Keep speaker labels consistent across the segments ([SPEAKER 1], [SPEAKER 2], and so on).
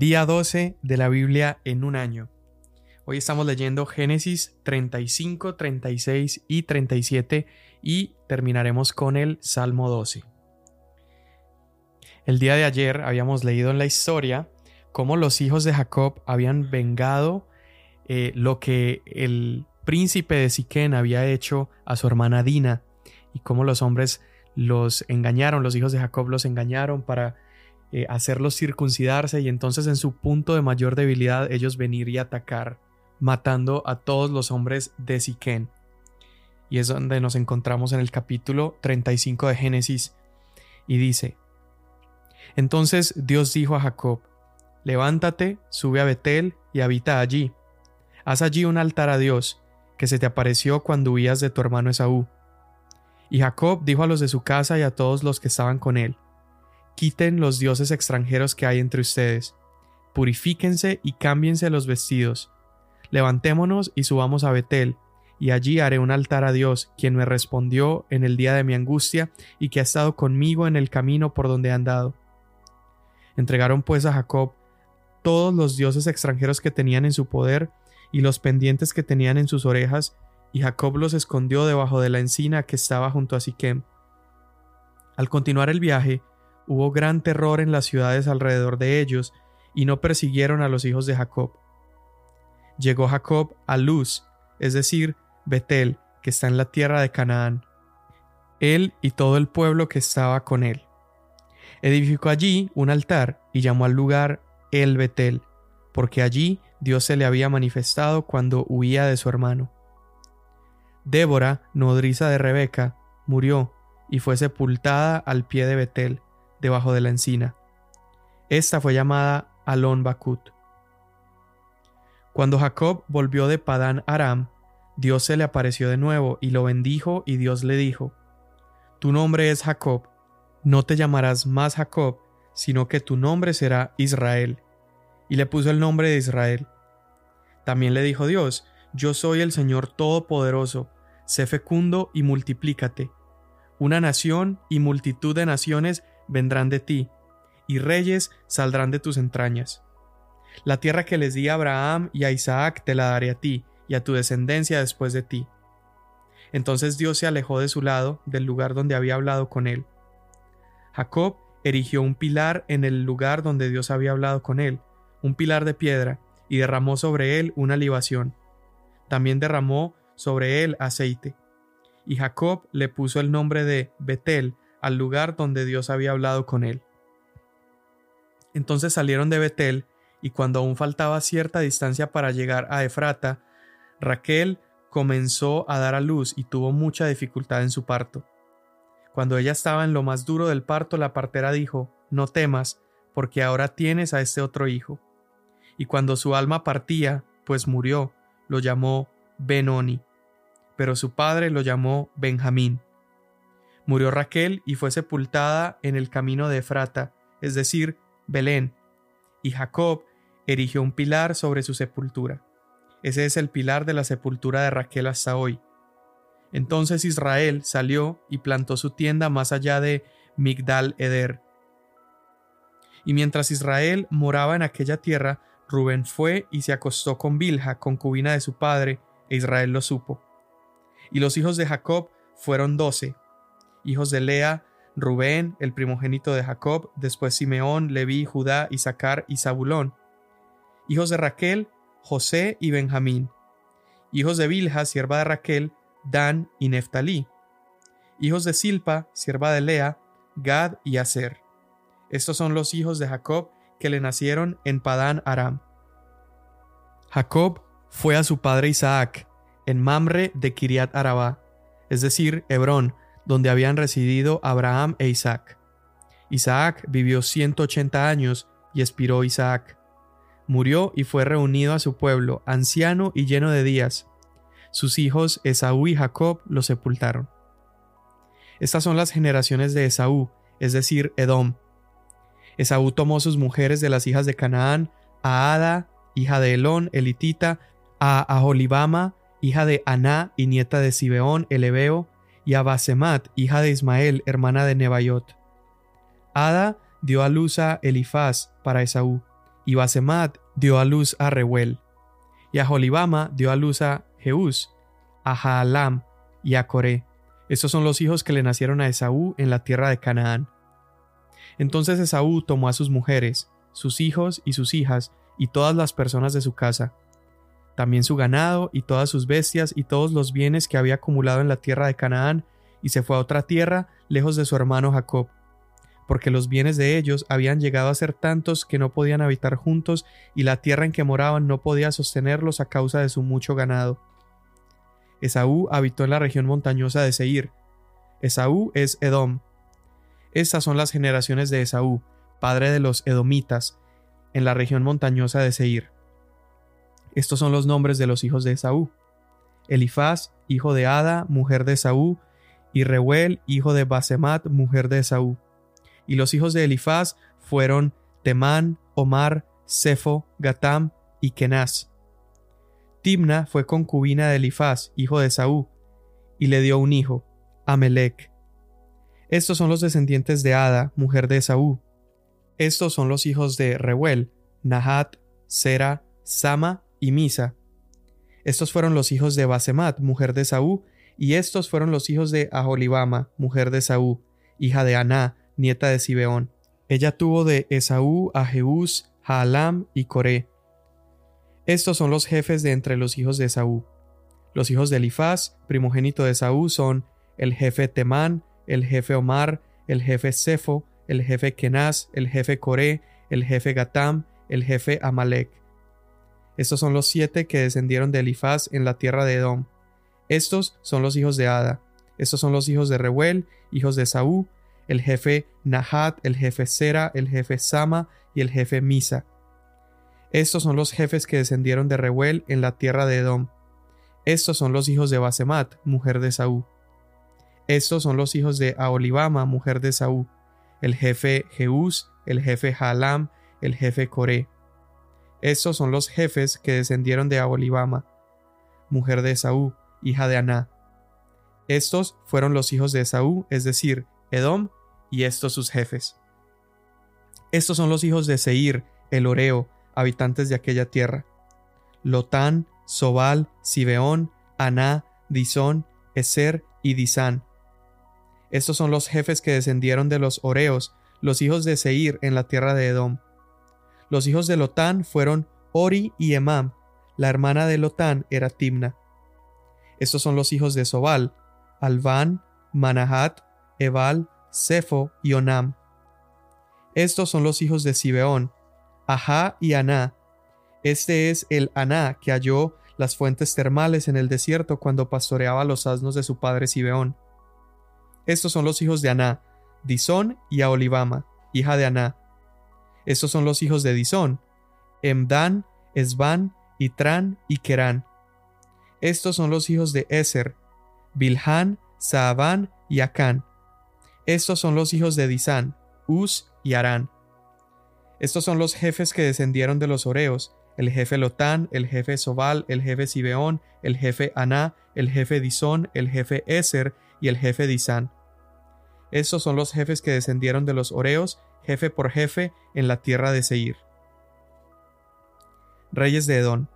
[SPEAKER 1] Día 12 de la Biblia en un año. Hoy estamos leyendo Génesis 35, 36 y 37 y terminaremos con el Salmo 12. El día de ayer habíamos leído en la historia cómo los hijos de Jacob habían vengado eh, lo que el príncipe de Siquén había hecho a su hermana Dina y cómo los hombres los engañaron, los hijos de Jacob los engañaron para eh, hacerlos circuncidarse y entonces en su punto de mayor debilidad ellos venir y atacar, matando a todos los hombres de Siquén. Y es donde nos encontramos en el capítulo 35 de Génesis y dice, entonces Dios dijo a Jacob, levántate, sube a Betel y habita allí. Haz allí un altar a Dios, que se te apareció cuando huías de tu hermano Esaú. Y Jacob dijo a los de su casa y a todos los que estaban con él, Quiten los dioses extranjeros que hay entre ustedes, purifíquense y cámbiense los vestidos. Levantémonos y subamos a Betel, y allí haré un altar a Dios, quien me respondió en el día de mi angustia y que ha estado conmigo en el camino por donde he andado. Entregaron pues a Jacob todos los dioses extranjeros que tenían en su poder y los pendientes que tenían en sus orejas, y Jacob los escondió debajo de la encina que estaba junto a Siquem. Al continuar el viaje, hubo gran terror en las ciudades alrededor de ellos, y no persiguieron a los hijos de Jacob. Llegó Jacob a Luz, es decir, Betel, que está en la tierra de Canaán, él y todo el pueblo que estaba con él. Edificó allí un altar y llamó al lugar El Betel, porque allí Dios se le había manifestado cuando huía de su hermano. Débora, nodriza de Rebeca, murió y fue sepultada al pie de Betel, debajo de la encina. Esta fue llamada Alon Bakut. Cuando Jacob volvió de Padán Aram, Dios se le apareció de nuevo y lo bendijo y Dios le dijo, Tu nombre es Jacob, no te llamarás más Jacob, sino que tu nombre será Israel. Y le puso el nombre de Israel. También le dijo Dios, Yo soy el Señor Todopoderoso, sé fecundo y multiplícate. Una nación y multitud de naciones vendrán de ti, y reyes saldrán de tus entrañas. La tierra que les di a Abraham y a Isaac te la daré a ti, y a tu descendencia después de ti. Entonces Dios se alejó de su lado, del lugar donde había hablado con él. Jacob erigió un pilar en el lugar donde Dios había hablado con él, un pilar de piedra, y derramó sobre él una libación. También derramó sobre él aceite. Y Jacob le puso el nombre de Betel al lugar donde Dios había hablado con él. Entonces salieron de Betel, y cuando aún faltaba cierta distancia para llegar a Efrata, Raquel comenzó a dar a luz y tuvo mucha dificultad en su parto. Cuando ella estaba en lo más duro del parto, la partera dijo, No temas, porque ahora tienes a este otro hijo. Y cuando su alma partía, pues murió, lo llamó Benoni, pero su padre lo llamó Benjamín. Murió Raquel y fue sepultada en el camino de Efrata, es decir, Belén, y Jacob erigió un pilar sobre su sepultura. Ese es el pilar de la sepultura de Raquel hasta hoy. Entonces Israel salió y plantó su tienda más allá de Migdal Eder. Y mientras Israel moraba en aquella tierra, Rubén fue y se acostó con Bilha, concubina de su padre, e Israel lo supo. Y los hijos de Jacob fueron doce, hijos de Lea, Rubén, el primogénito de Jacob, después Simeón, Leví, Judá, Isaacar y Zabulón. Hijos de Raquel, José y Benjamín. Hijos de Bilha, sierva de Raquel, Dan y Neftalí. Hijos de Silpa, sierva de Lea, Gad y Aser. Estos son los hijos de Jacob que le nacieron en Padán Aram. Jacob fue a su padre Isaac en Mamre de Kiriat Arabá, es decir, Hebrón, donde habían residido Abraham e Isaac. Isaac vivió 180 años y expiró Isaac. Murió y fue reunido a su pueblo, anciano y lleno de días. Sus hijos Esaú y Jacob lo sepultaron. Estas son las generaciones de Esaú, es decir, Edom. Esaú tomó sus mujeres de las hijas de Canaán, a Ada, hija de Elón, elitita, a Aholibama, hija de Aná y nieta de Sibeón, el Ebeo, y a Basemat, hija de Ismael, hermana de Nebaiot. Ada dio a luz a Elifaz para Esaú, Y Basemat dio a luz a Reuel. Y a Jolibama dio a luz a Jeús, a Jaalam y a Coré. Estos son los hijos que le nacieron a Esaú en la tierra de Canaán. Entonces Esaú tomó a sus mujeres, sus hijos y sus hijas, y todas las personas de su casa, también su ganado y todas sus bestias y todos los bienes que había acumulado en la tierra de Canaán, y se fue a otra tierra, lejos de su hermano Jacob, porque los bienes de ellos habían llegado a ser tantos que no podían habitar juntos, y la tierra en que moraban no podía sostenerlos a causa de su mucho ganado. Esaú habitó en la región montañosa de Seir. Esaú es Edom. Estas son las generaciones de Esaú, padre de los Edomitas, en la región montañosa de Seir. Estos son los nombres de los hijos de Esaú. Elifaz, hijo de Ada, mujer de Esaú, y Reuel, hijo de Basemat, mujer de Esaú. Y los hijos de Elifaz fueron Temán, Omar, Sefo, Gatam y Kenaz. Timna fue concubina de Elifaz, hijo de Esaú, y le dio un hijo, Amelec. Estos son los descendientes de Ada, mujer de Esaú. Estos son los hijos de Reuel, Nahat, Sera, Sama y Misa. Estos fueron los hijos de Basemat, mujer de Saúl, y estos fueron los hijos de Aholibama, mujer de Saúl, hija de Aná, nieta de Sibeón. Ella tuvo de Esaú a Jeús, Jaalam y Coré. Estos son los jefes de entre los hijos de Esaú. Los hijos de Elifaz, primogénito de Esaú, son el jefe Temán, el jefe Omar, el jefe Sefo, el jefe Kenaz, el jefe Coré, el jefe Gatam, el jefe Amalek. Estos son los siete que descendieron de Elifaz en la tierra de Edom. Estos son los hijos de Ada. Estos son los hijos de Reuel, hijos de Saúl, el jefe Nahat, el jefe Sera, el jefe Sama y el jefe Misa. Estos son los jefes que descendieron de Reuel en la tierra de Edom. Estos son los hijos de Basemat, mujer de Saúl. Estos son los hijos de Aolibama, mujer de Saúl, el jefe Jeús, el jefe Halam, el jefe Coré. Estos son los jefes que descendieron de Abolibama, mujer de Esaú, hija de Aná. Estos fueron los hijos de Esaú, es decir, Edom, y estos sus jefes. Estos son los hijos de Seir, el Oreo, habitantes de aquella tierra. Lotán, Sobal, Sibeón, Aná, Disón, Eser y Disán. Estos son los jefes que descendieron de los Oreos, los hijos de Seir en la tierra de Edom. Los hijos de Lotán fueron Ori y Emam. La hermana de Lotán era Timna. Estos son los hijos de Sobal, Alván, Manahat, Ebal, Sefo y Onam. Estos son los hijos de Sibeón, Ajá y Aná. Este es el Aná que halló las fuentes termales en el desierto cuando pastoreaba los asnos de su padre Sibeón. Estos son los hijos de Aná, Disón y Aolibama, hija de Aná. Estos son los hijos de Disón, Emdan, Esban, Itran y Kerán. Estos son los hijos de Eser, Bilhan, Saaban y Acán. Estos son los hijos de Disán, Uz y Arán. Estos son los jefes que descendieron de los Oreos, el jefe Lotán, el jefe Sobal, el jefe Sibeón, el jefe Aná, el jefe Disón, el jefe Eser y el jefe Disán. Estos son los jefes que descendieron de los Oreos jefe por jefe, en la tierra de Seir. Reyes de Edom.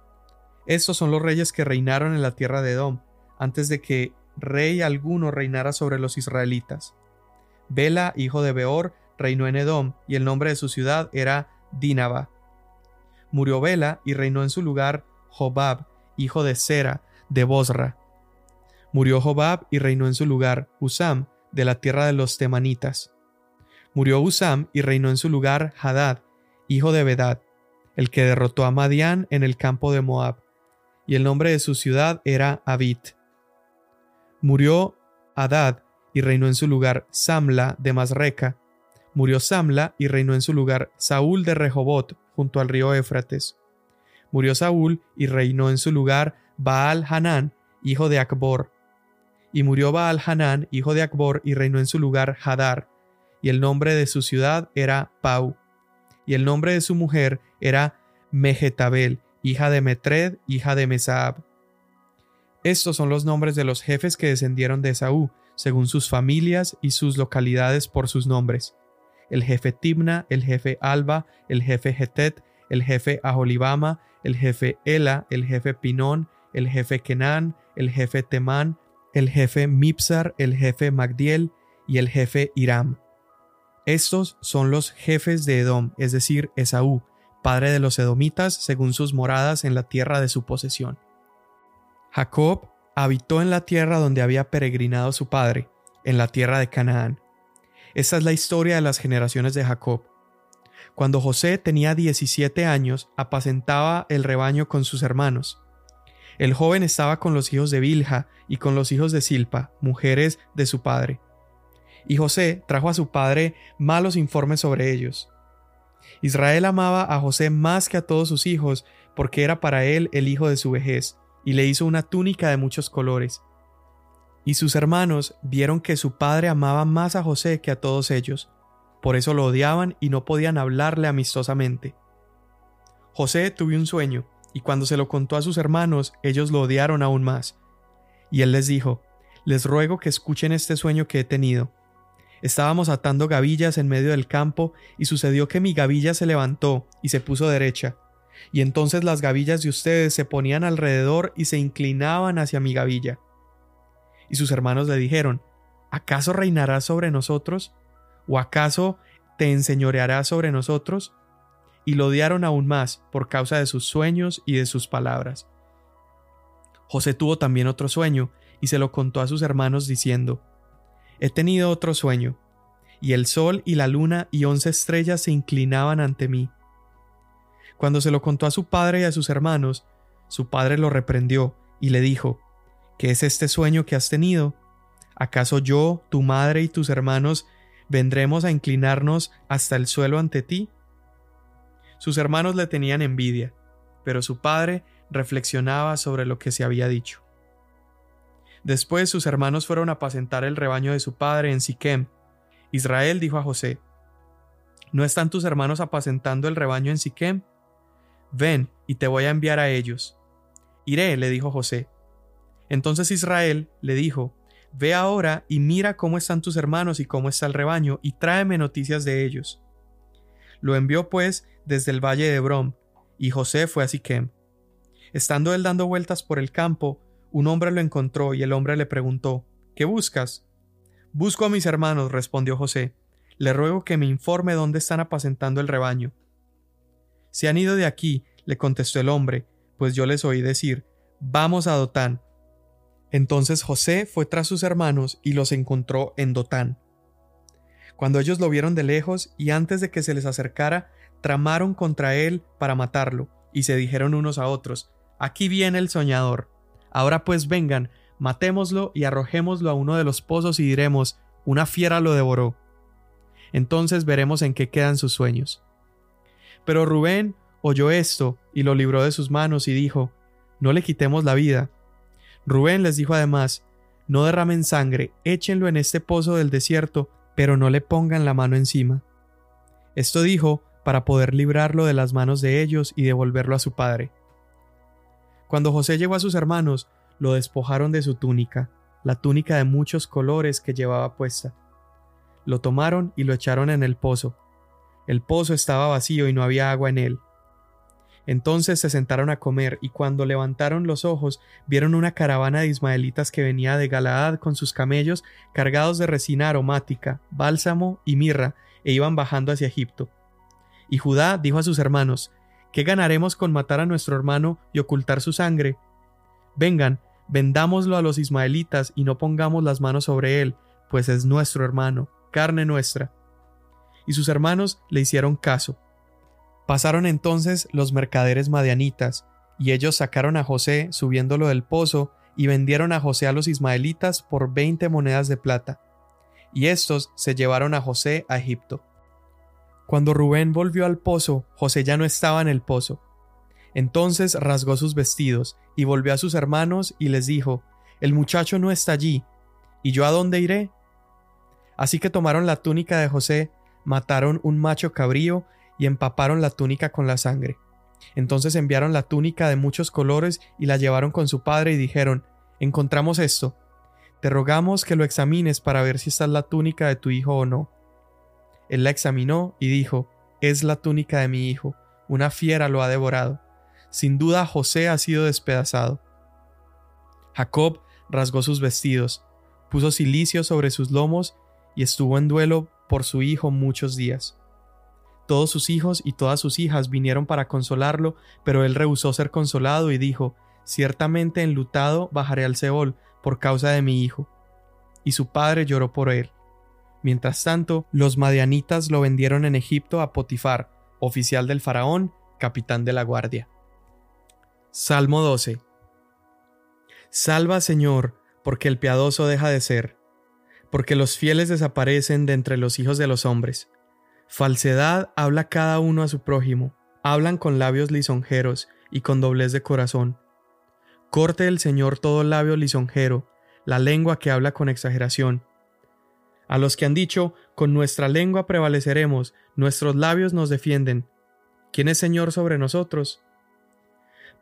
[SPEAKER 1] Estos son los reyes que reinaron en la tierra de Edom, antes de que rey alguno reinara sobre los israelitas. Bela, hijo de Beor, reinó en Edom, y el nombre de su ciudad era Dinaba. Murió Bela y reinó en su lugar Jobab, hijo de Sera, de Bosra. Murió Jobab y reinó en su lugar Usam, de la tierra de los temanitas. Murió Usam y reinó en su lugar Hadad, hijo de Bedad, el que derrotó a Madián en el campo de Moab, y el nombre de su ciudad era Abit. Murió Hadad y reinó en su lugar Samla de Masreca. Murió Samla y reinó en su lugar Saúl de Rehobot, junto al río Éfrates. Murió Saúl y reinó en su lugar Baal Hanán, hijo de Acbor. Y murió Baal Hanán, hijo de Acbor, y reinó en su lugar Hadar, y el nombre de su ciudad era Pau, y el nombre de su mujer era Mejetabel, hija de Metred, hija de Mesaab. Estos son los nombres de los jefes que descendieron de Esaú, según sus familias y sus localidades por sus nombres. El jefe Timna, el jefe Alba, el jefe Hetet, el jefe Aholibama, el jefe Ela, el jefe Pinón, el jefe Kenán, el jefe Temán, el jefe Mipsar, el jefe Magdiel y el jefe Iram. Estos son los jefes de Edom, es decir, Esaú, padre de los edomitas, según sus moradas en la tierra de su posesión. Jacob habitó en la tierra donde había peregrinado su padre, en la tierra de Canaán. Esta es la historia de las generaciones de Jacob. Cuando José tenía 17 años, apacentaba el rebaño con sus hermanos. El joven estaba con los hijos de Bilha y con los hijos de Silpa, mujeres de su padre. Y José trajo a su padre malos informes sobre ellos. Israel amaba a José más que a todos sus hijos, porque era para él el hijo de su vejez, y le hizo una túnica de muchos colores. Y sus hermanos vieron que su padre amaba más a José que a todos ellos, por eso lo odiaban y no podían hablarle amistosamente. José tuvo un sueño, y cuando se lo contó a sus hermanos, ellos lo odiaron aún más. Y él les dijo, Les ruego que escuchen este sueño que he tenido. Estábamos atando gavillas en medio del campo, y sucedió que mi gavilla se levantó y se puso derecha, y entonces las gavillas de ustedes se ponían alrededor y se inclinaban hacia mi gavilla. Y sus hermanos le dijeron, ¿acaso reinarás sobre nosotros? ¿O acaso te enseñorearás sobre nosotros? Y lo odiaron aún más por causa de sus sueños y de sus palabras. José tuvo también otro sueño, y se lo contó a sus hermanos diciendo, He tenido otro sueño, y el sol y la luna y once estrellas se inclinaban ante mí. Cuando se lo contó a su padre y a sus hermanos, su padre lo reprendió y le dijo, ¿Qué es este sueño que has tenido? ¿Acaso yo, tu madre y tus hermanos vendremos a inclinarnos hasta el suelo ante ti? Sus hermanos le tenían envidia, pero su padre reflexionaba sobre lo que se había dicho. Después sus hermanos fueron a apacentar el rebaño de su padre en Siquem. Israel dijo a José: ¿No están tus hermanos apacentando el rebaño en Siquem? Ven, y te voy a enviar a ellos. Iré, le dijo José. Entonces Israel le dijo, Ve ahora y mira cómo están tus hermanos y cómo está el rebaño, y tráeme noticias de ellos. Lo envió pues desde el valle de Brom, y José fue a Siquem. Estando él dando vueltas por el campo, un hombre lo encontró y el hombre le preguntó, ¿Qué buscas? Busco a mis hermanos, respondió José. Le ruego que me informe dónde están apacentando el rebaño. Se han ido de aquí, le contestó el hombre, pues yo les oí decir, Vamos a Dotán. Entonces José fue tras sus hermanos y los encontró en Dotán. Cuando ellos lo vieron de lejos y antes de que se les acercara, tramaron contra él para matarlo, y se dijeron unos a otros, Aquí viene el soñador. Ahora pues vengan, matémoslo y arrojémoslo a uno de los pozos y diremos, una fiera lo devoró. Entonces veremos en qué quedan sus sueños. Pero Rubén oyó esto y lo libró de sus manos y dijo, No le quitemos la vida. Rubén les dijo además, No derramen sangre, échenlo en este pozo del desierto, pero no le pongan la mano encima. Esto dijo para poder librarlo de las manos de ellos y devolverlo a su padre. Cuando José llegó a sus hermanos, lo despojaron de su túnica, la túnica de muchos colores que llevaba puesta. Lo tomaron y lo echaron en el pozo, el pozo estaba vacío y no había agua en él. Entonces se sentaron a comer, y cuando levantaron los ojos, vieron una caravana de ismaelitas que venía de Galaad con sus camellos cargados de resina aromática, bálsamo y mirra, e iban bajando hacia Egipto. Y Judá dijo a sus hermanos, ¿Qué ganaremos con matar a nuestro hermano y ocultar su sangre? Vengan, vendámoslo a los ismaelitas y no pongamos las manos sobre él, pues es nuestro hermano, carne nuestra y sus hermanos le hicieron caso. Pasaron entonces los mercaderes madianitas, y ellos sacaron a José subiéndolo del pozo, y vendieron a José a los ismaelitas por veinte monedas de plata. Y estos se llevaron a José a Egipto. Cuando Rubén volvió al pozo, José ya no estaba en el pozo. Entonces rasgó sus vestidos, y volvió a sus hermanos, y les dijo, El muchacho no está allí, ¿y yo a dónde iré? Así que tomaron la túnica de José, mataron un macho cabrío y empaparon la túnica con la sangre. Entonces enviaron la túnica de muchos colores y la llevaron con su padre y dijeron, Encontramos esto. Te rogamos que lo examines para ver si está la túnica de tu hijo o no. Él la examinó y dijo, Es la túnica de mi hijo, una fiera lo ha devorado. Sin duda José ha sido despedazado. Jacob rasgó sus vestidos, puso cilicio sobre sus lomos y estuvo en duelo por su hijo muchos días. Todos sus hijos y todas sus hijas vinieron para consolarlo, pero él rehusó ser consolado y dijo, Ciertamente enlutado bajaré al Seol por causa de mi hijo. Y su padre lloró por él. Mientras tanto, los madianitas lo vendieron en Egipto a Potifar, oficial del faraón, capitán de la guardia. Salmo 12. Salva, Señor, porque el piadoso deja de ser, porque los fieles desaparecen de entre los hijos de los hombres. Falsedad habla cada uno a su prójimo, hablan con labios lisonjeros y con doblez de corazón. Corte el Señor todo labio lisonjero, la lengua que habla con exageración. A los que han dicho, con nuestra lengua prevaleceremos, nuestros labios nos defienden. ¿Quién es Señor sobre nosotros?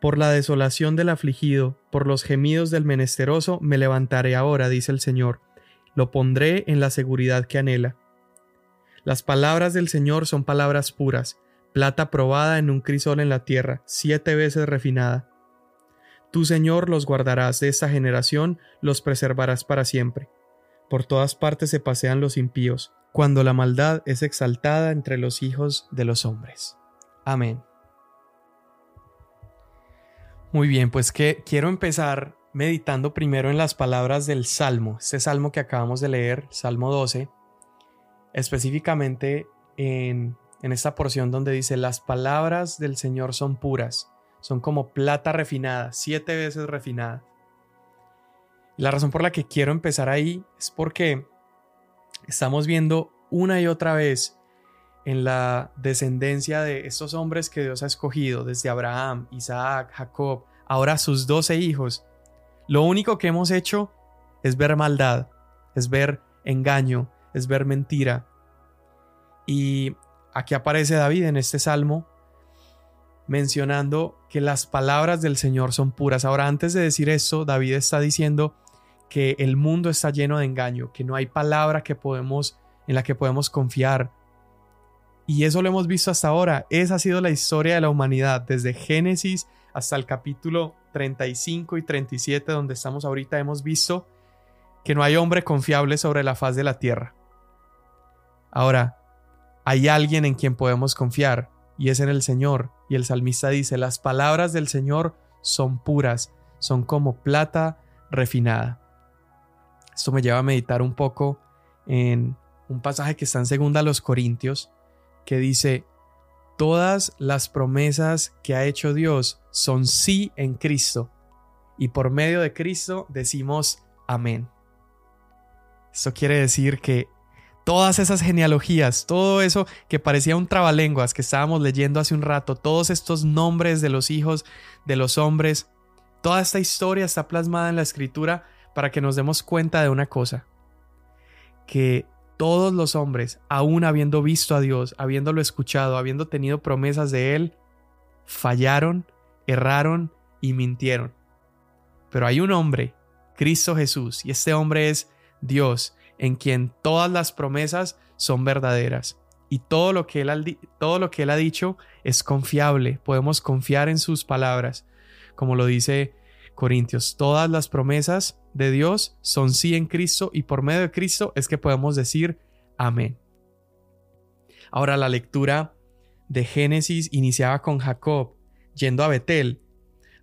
[SPEAKER 1] Por la desolación del afligido, por los gemidos del menesteroso, me levantaré ahora, dice el Señor. Lo pondré en la seguridad que anhela. Las palabras del Señor son palabras puras, plata probada en un crisol en la tierra, siete veces refinada. Tú, Señor, los guardarás de esta generación, los preservarás para siempre. Por todas partes se pasean los impíos, cuando la maldad es exaltada entre los hijos de los hombres. Amén. Muy bien, pues que quiero empezar meditando primero en las palabras del Salmo, este Salmo que acabamos de leer, Salmo 12, específicamente en, en esta porción donde dice, las palabras del Señor son puras, son como plata refinada, siete veces refinada. La razón por la que quiero empezar ahí es porque estamos viendo una y otra vez en la descendencia de estos hombres que Dios ha escogido, desde Abraham, Isaac, Jacob, ahora sus doce hijos, lo único que hemos hecho es ver maldad, es ver engaño, es ver mentira. Y aquí aparece David en este salmo mencionando que las palabras del Señor son puras. Ahora, antes de decir eso, David está diciendo que el mundo está lleno de engaño, que no hay palabra que en la que podemos confiar, y eso lo hemos visto hasta ahora. Esa ha sido la historia de la humanidad, desde Génesis hasta el capítulo 35 y 37, donde estamos ahorita, hemos visto que no hay hombre confiable sobre la faz de la tierra. Ahora, hay alguien en quien podemos confiar, y es en el Señor. Y el salmista dice, las palabras del Señor son puras, son como plata refinada. Esto me lleva a meditar un poco en un pasaje que está en segunda a los Corintios, que dice, todas las promesas que ha hecho Dios son sí en Cristo, y por medio de Cristo decimos amén. Esto quiere decir que todas esas genealogías, todo eso que parecía un trabalenguas que estábamos leyendo hace un rato, todos estos nombres de los hijos de los hombres, toda esta historia está plasmada en la escritura para que nos demos cuenta de una cosa, que todos los hombres, aun habiendo visto a Dios, habiéndolo escuchado, habiendo tenido promesas de Él, fallaron, erraron y mintieron. Pero hay un hombre, Cristo Jesús, y este hombre es Dios, en quien todas las promesas son verdaderas. Y todo lo que él ha, todo lo que él ha dicho es confiable, podemos confiar en sus palabras, como lo dice Corintios, todas las promesas de Dios son sí en Cristo y por medio de Cristo es que podemos decir amén. Ahora la lectura de Génesis iniciaba con Jacob yendo a Betel.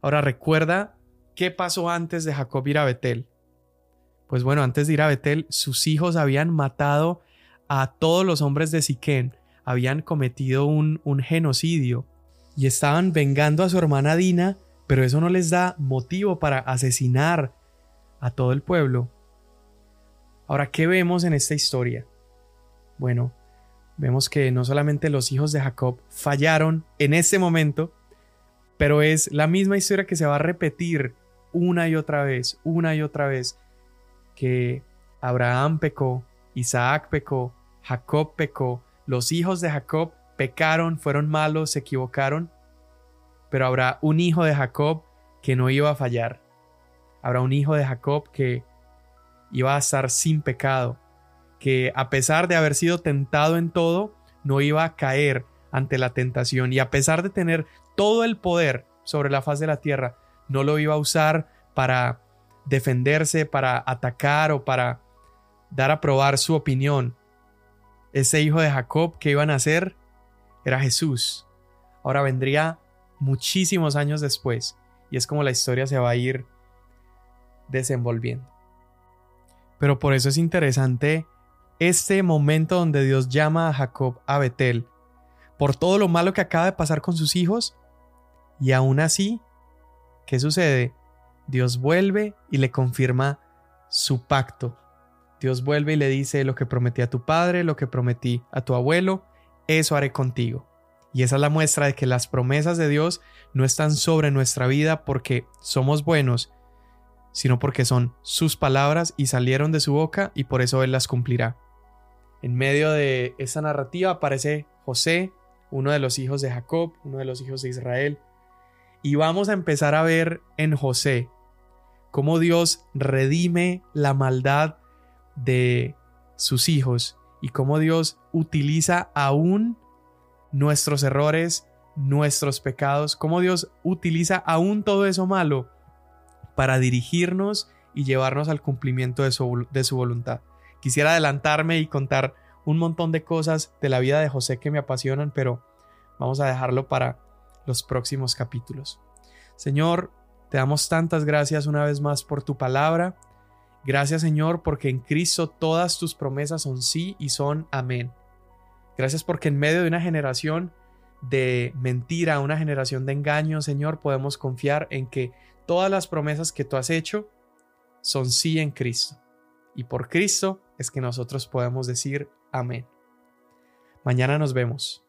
[SPEAKER 1] Ahora recuerda qué pasó antes de Jacob ir a Betel. Pues bueno, antes de ir a Betel, sus hijos habían matado a todos los hombres de Siquén, habían cometido un, genocidio y estaban vengando a su hermana Dina pero eso no les da motivo para asesinar a todo el pueblo. Ahora, ¿qué vemos en esta historia? Bueno, vemos que no solamente los hijos de Jacob fallaron en este momento, pero es la misma historia que se va a repetir una y otra vez, una y otra vez, que Abraham pecó, Isaac pecó, Jacob pecó, los hijos de Jacob pecaron, fueron malos, se equivocaron, pero habrá un hijo de Jacob que no iba a fallar. Habrá un hijo de Jacob que iba a estar sin pecado, que a pesar de haber sido tentado en todo, no iba a caer, ante la tentación y a pesar de tener todo el poder sobre la faz de la tierra, no lo iba a usar para defenderse, para atacar o para dar a probar su opinión. Ese hijo de Jacob que iban a hacer era Jesús. Ahora vendría muchísimos años después y es como la historia se va a ir desenvolviendo. Pero por eso es interesante este momento donde Dios llama a Jacob a Betel por todo lo malo que acaba de pasar con sus hijos y aún así, ¿qué sucede? Dios vuelve y le confirma su pacto. Dios vuelve y le dice lo que prometí a tu padre, lo que prometí a tu abuelo, eso haré contigo. Y esa es la muestra de que las promesas de Dios no están sobre nuestra vida porque somos buenos, sino porque son sus palabras y salieron de su boca y por eso Él las cumplirá. En medio de esa narrativa aparece José, uno de los hijos de Jacob, uno de los hijos de Israel, y vamos a empezar a ver en José cómo Dios redime la maldad de sus hijos y cómo Dios utiliza aún nuestros errores, nuestros pecados, cómo Dios utiliza aún todo eso malo para dirigirnos y llevarnos al cumplimiento de su, de su voluntad. Quisiera adelantarme y contar un montón de cosas de la vida de José que me apasionan, pero vamos a dejarlo para los próximos capítulos. Señor, te damos tantas gracias una vez más por tu palabra. Gracias Señor porque en Cristo todas tus promesas son sí y son amén. Gracias porque en medio de una generación de mentira, una generación de engaño, Señor, podemos confiar en que todas las promesas que tú has hecho son sí en Cristo. Y por Cristo es que nosotros podemos decir amén. Mañana nos vemos.